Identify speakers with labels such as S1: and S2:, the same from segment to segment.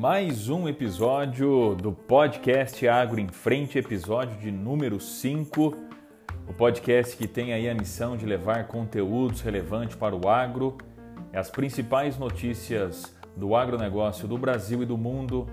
S1: mais um episódio do podcast Agro em Frente, episódio de número 5. O podcast que tem aí a missão de levar conteúdos relevantes para o agro, as principais notícias do agronegócio do Brasil e do mundo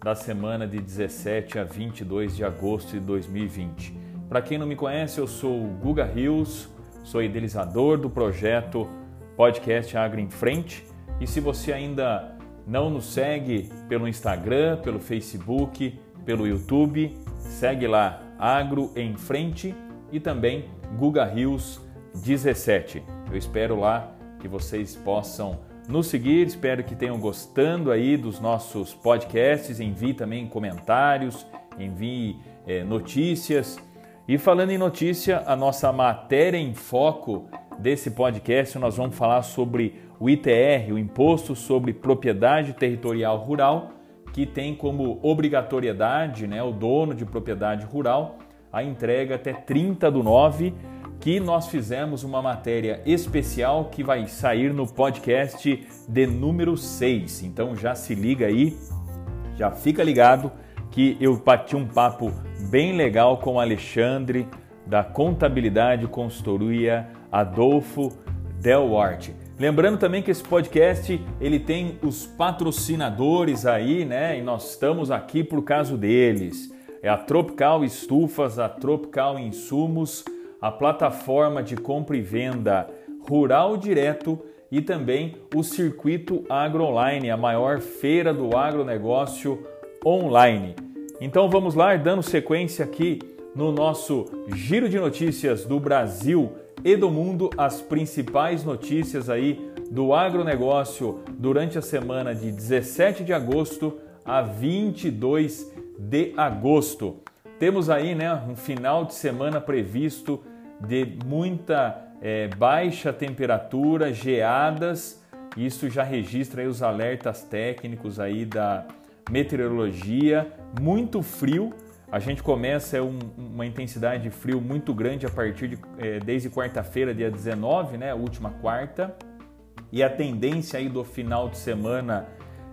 S1: da semana de 17 a 22 de agosto de 2020. Para quem não me conhece, eu sou o Guga Rios, sou idealizador do projeto Podcast Agro em Frente. E se você ainda não nos segue pelo Instagram, pelo Facebook, pelo YouTube, segue lá Agro em Frente e também Guga Rios 17. Eu espero lá que vocês possam nos seguir, espero que tenham gostando aí dos nossos podcasts, envie também comentários, envie é, notícias. E falando em notícia, a nossa matéria em foco desse podcast, nós vamos falar sobre o ITR, o Imposto sobre Propriedade Territorial Rural, que tem como obrigatoriedade né, o dono de propriedade rural a entrega até 30 do 9 que nós fizemos uma matéria especial que vai sair no podcast de número 6. Então já se liga aí, já fica ligado que eu bati um papo bem legal com o Alexandre da Contabilidade Consultoria Adolfo Delwart. Lembrando também que esse podcast ele tem os patrocinadores aí, né? E nós estamos aqui por causa deles. É a Tropical Estufas, a Tropical Insumos, a plataforma de compra e venda Rural Direto e também o Circuito Agro Online, a maior feira do agronegócio online. Então vamos lá, dando sequência aqui no nosso giro de notícias do Brasil e do mundo, as principais notícias aí do agronegócio durante a semana de 17 de agosto a 22 de agosto. Temos aí né, um final de semana previsto de muita é, baixa temperatura, geadas. Isso já registra aí os alertas técnicos aí da meteorologia. Muito frio. A gente começa é um, uma intensidade de frio muito grande a partir de é, desde quarta-feira, dia 19, né, última quarta. E a tendência aí do final de semana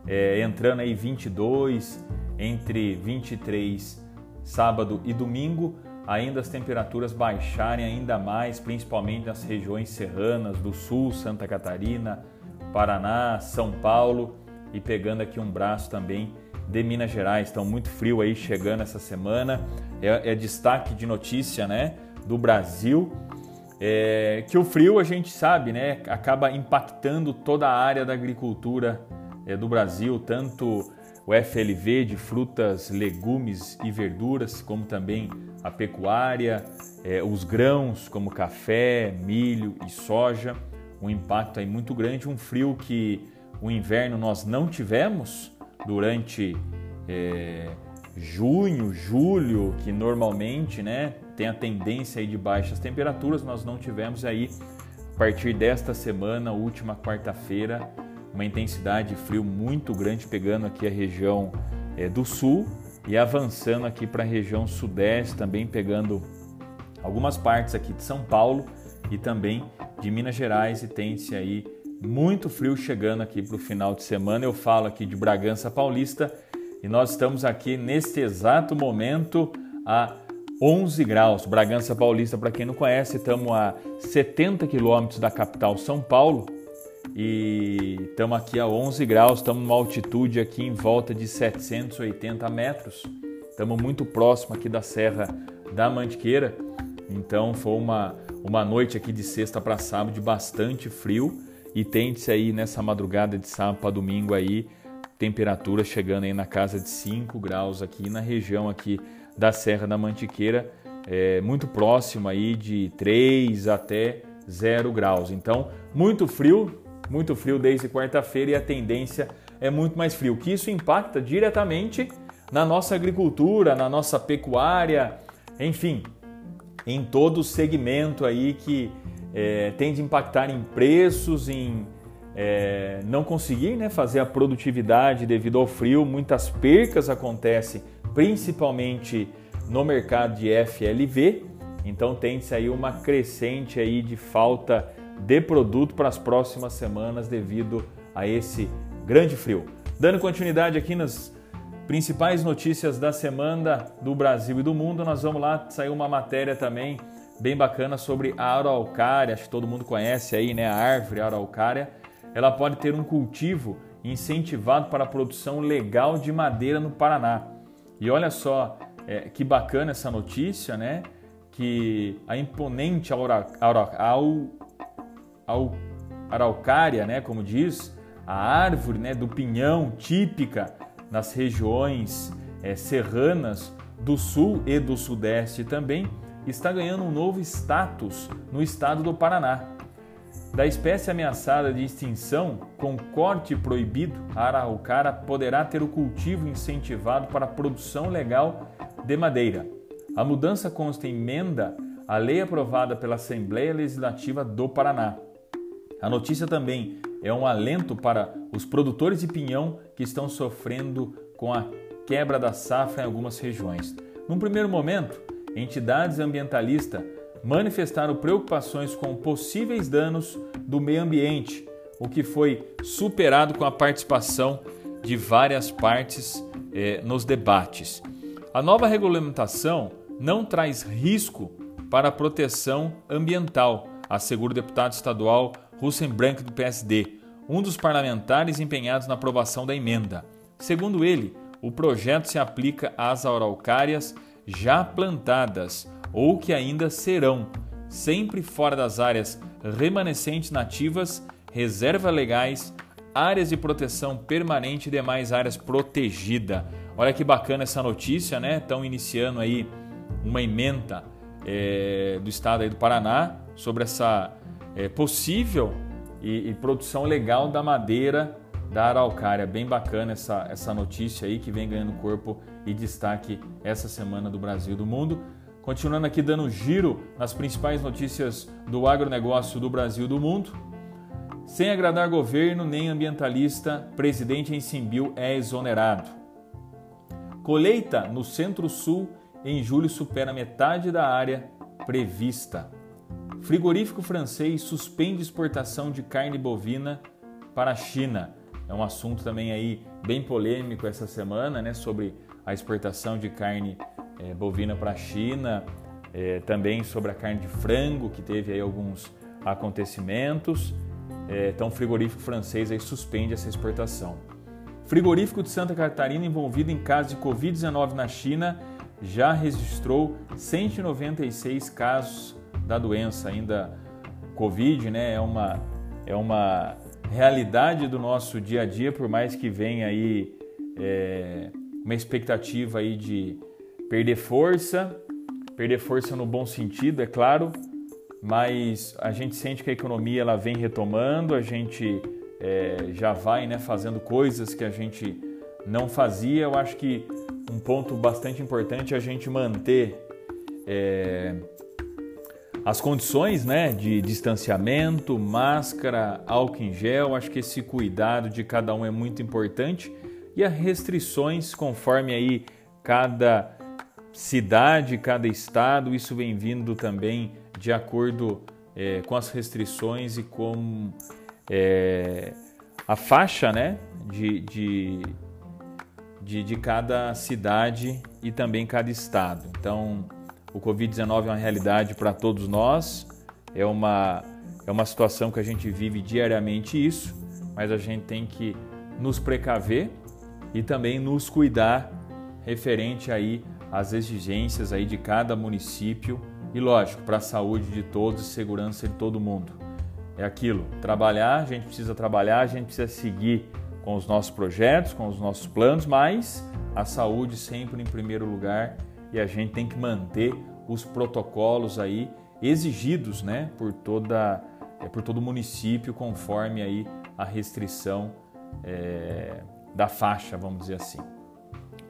S1: é, entrando aí 22 entre 23 sábado e domingo, ainda as temperaturas baixarem ainda mais, principalmente nas regiões serranas do sul, Santa Catarina, Paraná, São Paulo e pegando aqui um braço também de Minas Gerais. Estão muito frio aí chegando essa semana. É, é destaque de notícia, né, do Brasil. É, que o frio a gente sabe, né, acaba impactando toda a área da agricultura é, do Brasil, tanto o FLV de frutas, legumes e verduras, como também a pecuária, é, os grãos como café, milho e soja. Um impacto aí muito grande, um frio que o inverno nós não tivemos durante é, junho, julho, que normalmente né, tem a tendência aí de baixas temperaturas, nós não tivemos aí a partir desta semana, última quarta-feira, uma intensidade de frio muito grande, pegando aqui a região é, do sul e avançando aqui para a região sudeste, também pegando algumas partes aqui de São Paulo e também de Minas Gerais e tem-se aí muito frio chegando aqui para o final de semana. Eu falo aqui de Bragança Paulista e nós estamos aqui neste exato momento a 11 graus. Bragança Paulista, para quem não conhece, estamos a 70 quilômetros da capital São Paulo e estamos aqui a 11 graus, estamos numa altitude aqui em volta de 780 metros. Estamos muito próximo aqui da Serra da Mantiqueira, então foi uma, uma noite aqui de sexta para sábado de bastante frio e tente-se aí nessa madrugada de sábado para domingo aí temperatura chegando aí na casa de 5 graus aqui na região aqui da Serra da Mantiqueira, é, muito próximo aí de 3 até 0 graus. Então, muito frio, muito frio desde quarta-feira e a tendência é muito mais frio, que isso impacta diretamente na nossa agricultura, na nossa pecuária, enfim, em todo o segmento aí que é, tende a impactar em preços, em é, não conseguir né, fazer a produtividade devido ao frio. Muitas percas acontecem, principalmente no mercado de FLV. Então tem-se aí uma crescente aí de falta de produto para as próximas semanas devido a esse grande frio. Dando continuidade aqui nas principais notícias da semana do Brasil e do mundo, nós vamos lá, saiu uma matéria também bem bacana sobre a araucária, acho que todo mundo conhece aí, né, a árvore araucária. Ela pode ter um cultivo incentivado para a produção legal de madeira no Paraná. E olha só é, que bacana essa notícia, né? Que a imponente aura, aura, au, au, araucária, né, como diz, a árvore né, do pinhão típica nas regiões é, serranas do sul e do sudeste também, está ganhando um novo status no estado do Paraná. Da espécie ameaçada de extinção, com corte proibido, a araucária poderá ter o cultivo incentivado para a produção legal de madeira. A mudança consta em emenda à lei aprovada pela Assembleia Legislativa do Paraná. A notícia também é um alento para os produtores de pinhão que estão sofrendo com a quebra da safra em algumas regiões. Num primeiro momento, entidades ambientalistas manifestaram preocupações com possíveis danos do meio ambiente, o que foi superado com a participação de várias partes eh, nos debates. A nova regulamentação não traz risco para a proteção ambiental, assegura o deputado estadual Branco do PSD, um dos parlamentares empenhados na aprovação da emenda. Segundo ele, o projeto se aplica às araucárias já plantadas ou que ainda serão, sempre fora das áreas remanescentes nativas, reservas legais, áreas de proteção permanente e demais áreas protegidas. Olha que bacana essa notícia, né? Estão iniciando aí uma emenda é, do estado aí do Paraná sobre essa é, possível e, e, produção legal da madeira da araucária. Bem bacana essa, essa notícia aí que vem ganhando corpo e destaque essa semana do Brasil e do mundo. Continuando aqui dando giro nas principais notícias do agronegócio do Brasil e do mundo. Sem agradar governo nem ambientalista, presidente em Simbil é exonerado. Colheita no Centro-Sul em julho supera metade da área prevista. Frigorífico francês suspende exportação de carne bovina para a China. É um assunto também aí bem polêmico essa semana, né, sobre a exportação de carne é, bovina para a China, é, também sobre a carne de frango, que teve aí alguns acontecimentos. É, então, o frigorífico francês aí suspende essa exportação. Frigorífico de Santa Catarina envolvido em caso de Covid-19 na China já registrou 196 casos da doença ainda Covid, né? É uma, é uma realidade do nosso dia a dia, por mais que venha aí é, uma expectativa aí de perder força, perder força no bom sentido, é claro, mas a gente sente que a economia ela vem retomando, a gente é, já vai né, fazendo coisas que a gente não fazia. Eu acho que um ponto bastante importante é a gente manter é, as condições né, de distanciamento, máscara, álcool em gel, acho que esse cuidado de cada um é muito importante e as restrições conforme aí cada cidade, cada estado, isso vem vindo também de acordo é, com as restrições e com é, a faixa né, de, de, de, de cada cidade e também cada estado. Então, o Covid-19 é uma realidade para todos nós, é uma, é uma situação que a gente vive diariamente isso, mas a gente tem que nos precaver e também nos cuidar referente aí às exigências aí de cada município e lógico, para a saúde de todos e segurança de todo mundo. É aquilo, trabalhar, a gente precisa trabalhar, a gente precisa seguir com os nossos projetos, com os nossos planos, mas a saúde sempre em primeiro lugar e a gente tem que manter os protocolos aí exigidos, né, por toda é, por todo o município conforme aí a restrição é, da faixa, vamos dizer assim.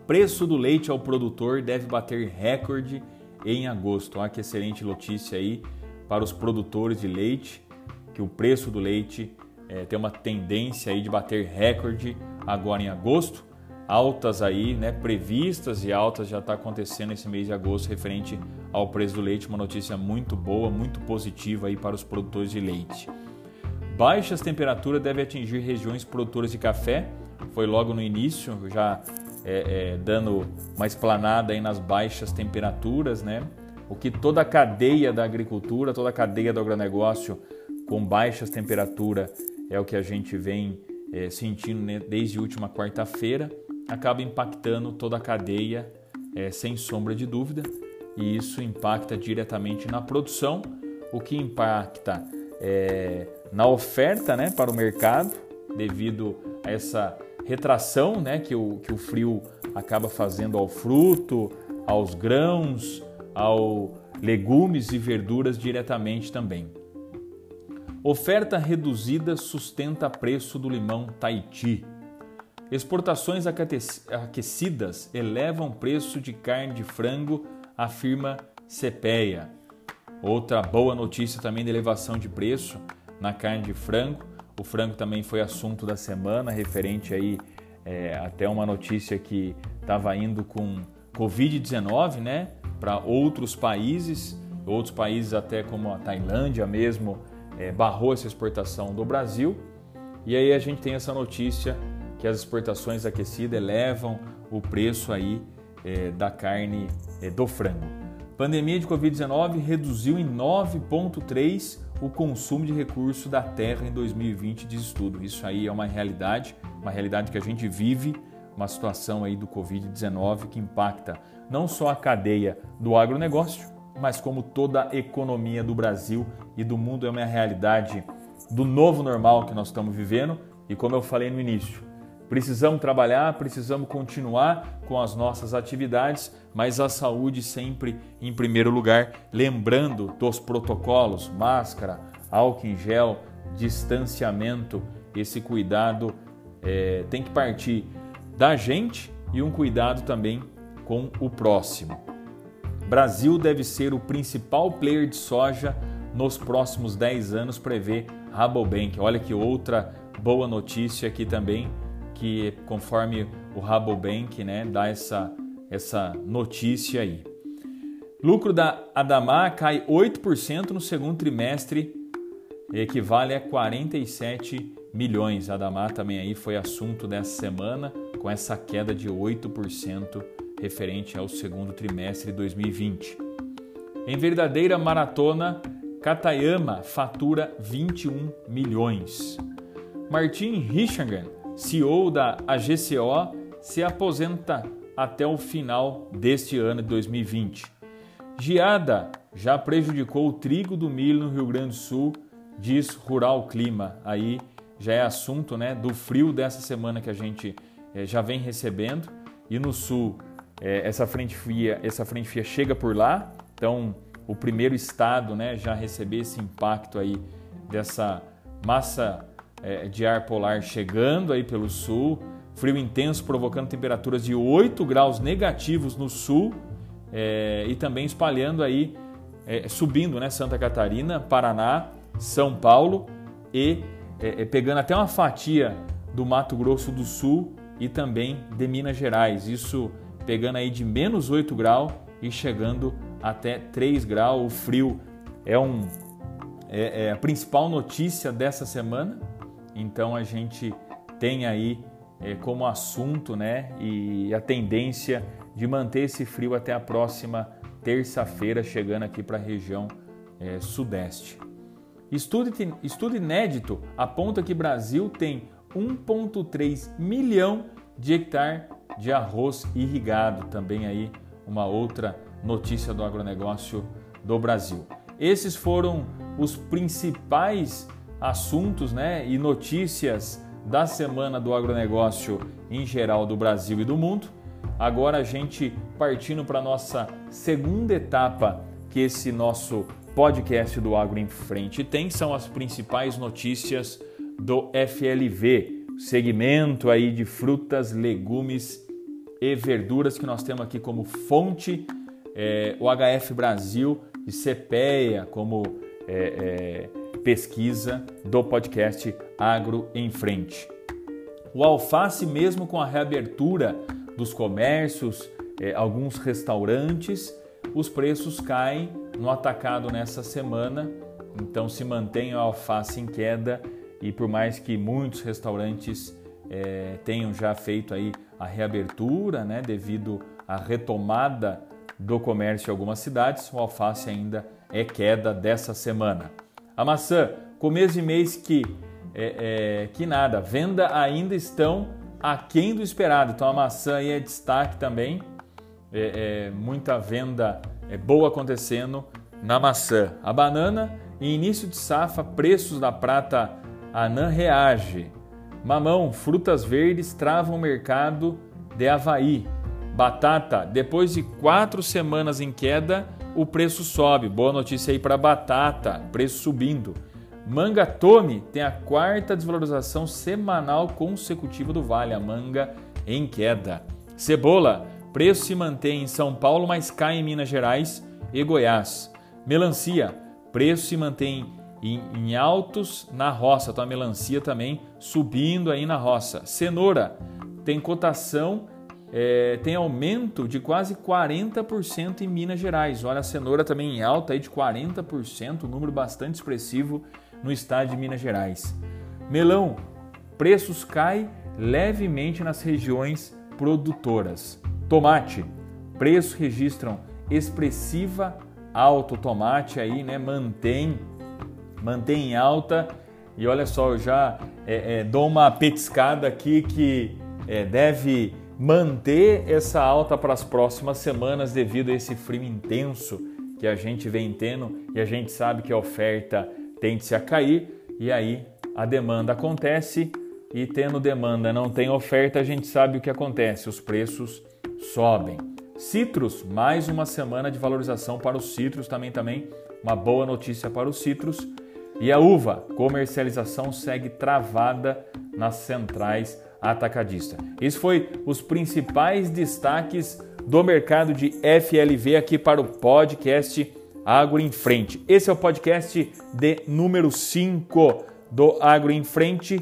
S1: Preço do leite ao produtor deve bater recorde em agosto. Olha que excelente notícia aí para os produtores de leite, que o preço do leite é, tem uma tendência aí de bater recorde agora em agosto altas aí, né, previstas e altas já está acontecendo esse mês de agosto referente ao preço do leite, uma notícia muito boa, muito positiva aí para os produtores de leite. Baixas temperaturas devem atingir regiões produtoras de café. Foi logo no início, já é, é, dando uma esplanada aí nas baixas temperaturas, né? O que toda a cadeia da agricultura, toda a cadeia do agronegócio com baixas temperaturas é o que a gente vem é, sentindo né, desde última quarta-feira, acaba impactando toda a cadeia, é, sem sombra de dúvida, e isso impacta diretamente na produção, o que impacta é, na oferta né, para o mercado, devido a essa retração né, que, o, que o frio acaba fazendo ao fruto, aos grãos, ao legumes e verduras diretamente também. Oferta reduzida sustenta preço do limão Tahiti. Exportações aquecidas elevam preço de carne de frango, afirma CPEA. Outra boa notícia também de elevação de preço na carne de frango. O frango também foi assunto da semana, referente aí é, até uma notícia que estava indo com Covid-19, né, para outros países, outros países até como a Tailândia mesmo é, barrou essa exportação do Brasil. E aí a gente tem essa notícia que as exportações aquecidas elevam o preço aí é, da carne é, do frango. Pandemia de Covid-19 reduziu em 9,3 o consumo de recursos da terra em 2020, diz estudo. Isso aí é uma realidade, uma realidade que a gente vive, uma situação aí do Covid-19 que impacta não só a cadeia do agronegócio, mas como toda a economia do Brasil e do mundo é uma realidade do novo normal que nós estamos vivendo e como eu falei no início, precisamos trabalhar, precisamos continuar com as nossas atividades, mas a saúde sempre em primeiro lugar, lembrando dos protocolos, máscara, álcool em gel, distanciamento, esse cuidado é, tem que partir da gente e um cuidado também com o próximo. Brasil deve ser o principal player de soja nos próximos 10 anos, prevê Rabobank. Olha que outra boa notícia aqui também, que conforme o Rabobank né, dá essa, essa notícia aí. Lucro da Adamar cai 8% no segundo trimestre, equivale a 47 milhões. A Adamar também aí foi assunto dessa semana, com essa queda de 8% referente ao segundo trimestre de 2020. Em verdadeira maratona, Katayama fatura 21 milhões. Martin Richangan, CEO da AGCO, se aposenta até o final deste ano de 2020. Geada já prejudicou o trigo do milho no Rio Grande do Sul, diz Rural Clima. Aí já é assunto né, do frio dessa semana que a gente é, já vem recebendo. E no sul é, essa frente fria, essa frente fria chega por lá, então o primeiro estado, né, já receber esse impacto aí dessa massa é, de ar polar chegando aí pelo sul, frio intenso provocando temperaturas de 8 graus negativos no sul é, e também espalhando aí, é, subindo, né, Santa Catarina, Paraná, São Paulo e é, é, pegando até uma fatia do Mato Grosso do Sul e também de Minas Gerais. Isso pegando aí de menos 8 graus e chegando até 3 graus. O frio é, um, é, é a principal notícia dessa semana, então a gente tem aí é, como assunto né, e a tendência de manter esse frio até a próxima terça-feira, chegando aqui para a região é, sudeste. Estudo, estudo inédito aponta que Brasil tem 1,3 milhão de hectares de arroz irrigado, também aí uma outra notícia do agronegócio do Brasil. Esses foram os principais assuntos né, e notícias da semana do agronegócio em geral do Brasil e do mundo. Agora a gente partindo para a nossa segunda etapa que esse nosso podcast do Agro em Frente tem, são as principais notícias do FLV, segmento aí de frutas, legumes e verduras que nós temos aqui como fonte, é, o HF Brasil e CPEA como é, é, pesquisa do podcast Agro em Frente. O alface, mesmo com a reabertura dos comércios, é, alguns restaurantes, os preços caem no atacado nessa semana, então se mantém o alface em queda e por mais que muitos restaurantes é, tenham já feito aí a reabertura, né, devido à retomada do comércio em algumas cidades, o alface ainda é queda dessa semana. A maçã, começo de mês que, é, é, que nada, venda ainda estão aquém do esperado, então a maçã aí é destaque também, é, é muita venda é, boa acontecendo na maçã. A banana, em início de safra, preços da prata anã reage. Mamão, frutas verdes travam o mercado de Havaí. Batata, depois de quatro semanas em queda, o preço sobe. Boa notícia aí para batata, preço subindo. Manga Tome tem a quarta desvalorização semanal consecutiva do Vale, a manga em queda. Cebola, preço se mantém em São Paulo, mas cai em Minas Gerais e Goiás. Melancia, preço se mantém em, em altos na roça, então a melancia também subindo aí na roça. Cenoura, tem cotação é, tem aumento de quase 40% em Minas Gerais. Olha, a cenoura também em alta aí de 40%, um número bastante expressivo no estado de Minas Gerais. Melão, preços caem levemente nas regiões produtoras. Tomate, preços registram expressiva alta. O tomate aí, né, mantém, mantém em alta. E olha só, eu já é, é, dou uma petiscada aqui que é, deve manter essa alta para as próximas semanas devido a esse frio intenso que a gente vem tendo e a gente sabe que a oferta tende-se a cair e aí a demanda acontece e tendo demanda não tem oferta, a gente sabe o que acontece, os preços sobem. Citros, mais uma semana de valorização para os citros, também também uma boa notícia para os citros. E a uva, comercialização segue travada nas centrais atacadista. Esses foi os principais destaques do mercado de FLV aqui para o podcast Agro em Frente. Esse é o podcast de número 5 do Agro em Frente.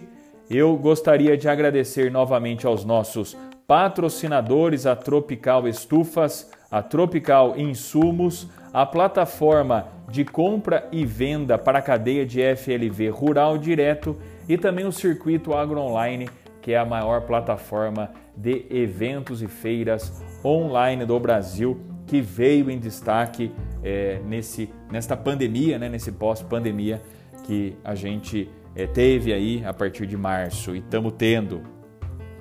S1: Eu gostaria de agradecer novamente aos nossos patrocinadores, a Tropical Estufas, a Tropical Insumos, a plataforma de compra e venda para a cadeia de FLV Rural Direto e também o Circuito Agro Online que é a maior plataforma de eventos e feiras online do Brasil, que veio em destaque é, nesse, nesta pandemia, né, nesse pós-pandemia que a gente é, teve aí a partir de março e estamos tendo.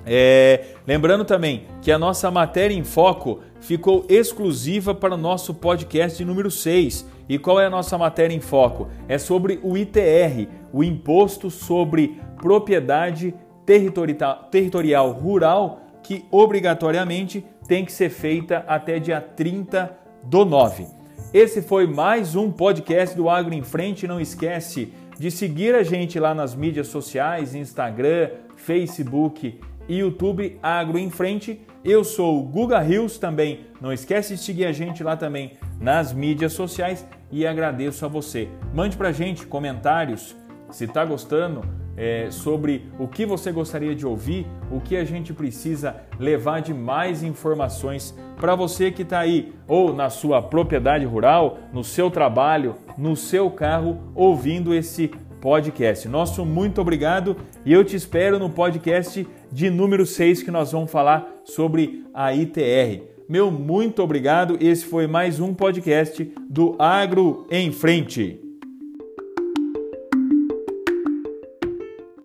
S1: É, lembrando também que a nossa matéria em foco ficou exclusiva para o nosso podcast número 6. E qual é a nossa matéria em foco? É sobre o ITR, o Imposto sobre Propriedade territorial, rural que obrigatoriamente tem que ser feita até dia 30 do 9. Esse foi mais um podcast do Agro em Frente. Não esquece de seguir a gente lá nas mídias sociais, Instagram, Facebook e YouTube Agro em Frente. Eu sou o Guga Rios também. Não esquece de seguir a gente lá também nas mídias sociais e agradeço a você. Mande pra gente comentários se está gostando é, sobre o que você gostaria de ouvir, o que a gente precisa levar de mais informações para você que está aí, ou na sua propriedade rural, no seu trabalho, no seu carro, ouvindo esse podcast. Nosso muito obrigado e eu te espero no podcast de número 6 que nós vamos falar sobre a ITR. Meu muito obrigado. Esse foi mais um podcast do Agro em Frente.